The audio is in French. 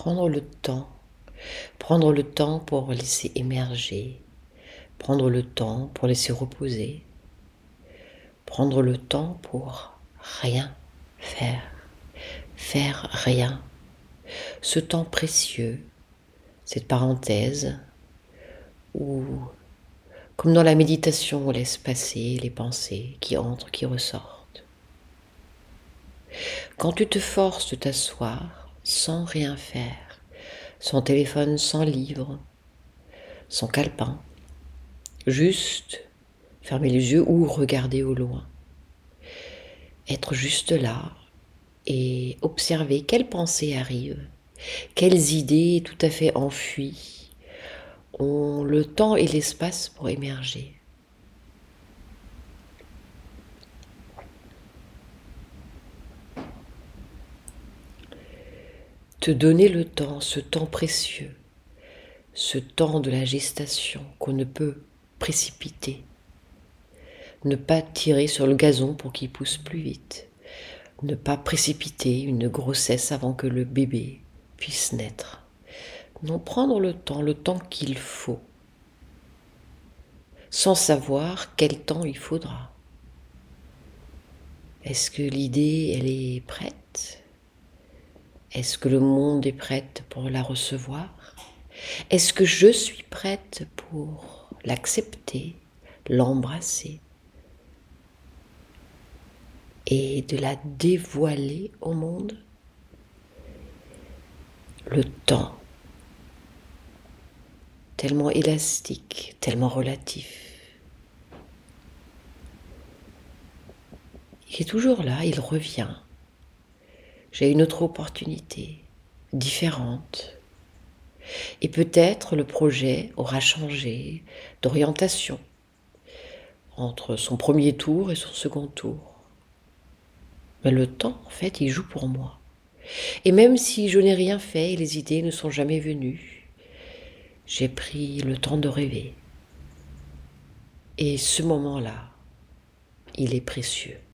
Prendre le temps. Prendre le temps pour laisser émerger. Prendre le temps pour laisser reposer. Prendre le temps pour rien faire. Faire rien. Ce temps précieux, cette parenthèse où, comme dans la méditation, on laisse passer les pensées qui entrent, qui ressortent. Quand tu te forces de t'asseoir sans rien faire, sans téléphone, sans livre, sans calepin, juste fermer les yeux ou regarder au loin, être juste là et observer quelles pensées arrivent, quelles idées tout à fait enfuies ont le temps et l'espace pour émerger. Te donner le temps, ce temps précieux, ce temps de la gestation qu'on ne peut précipiter. Ne pas tirer sur le gazon pour qu'il pousse plus vite. Ne pas précipiter une grossesse avant que le bébé puisse naître. Non, prendre le temps, le temps qu'il faut, sans savoir quel temps il faudra. Est-ce que l'idée, elle est prête? Est-ce que le monde est prêt pour la recevoir? Est-ce que je suis prête pour l'accepter, l'embrasser et de la dévoiler au monde? Le temps tellement élastique, tellement relatif. Il est toujours là, il revient. J'ai une autre opportunité, différente. Et peut-être le projet aura changé d'orientation entre son premier tour et son second tour. Mais le temps, en fait, il joue pour moi. Et même si je n'ai rien fait et les idées ne sont jamais venues, j'ai pris le temps de rêver. Et ce moment-là, il est précieux.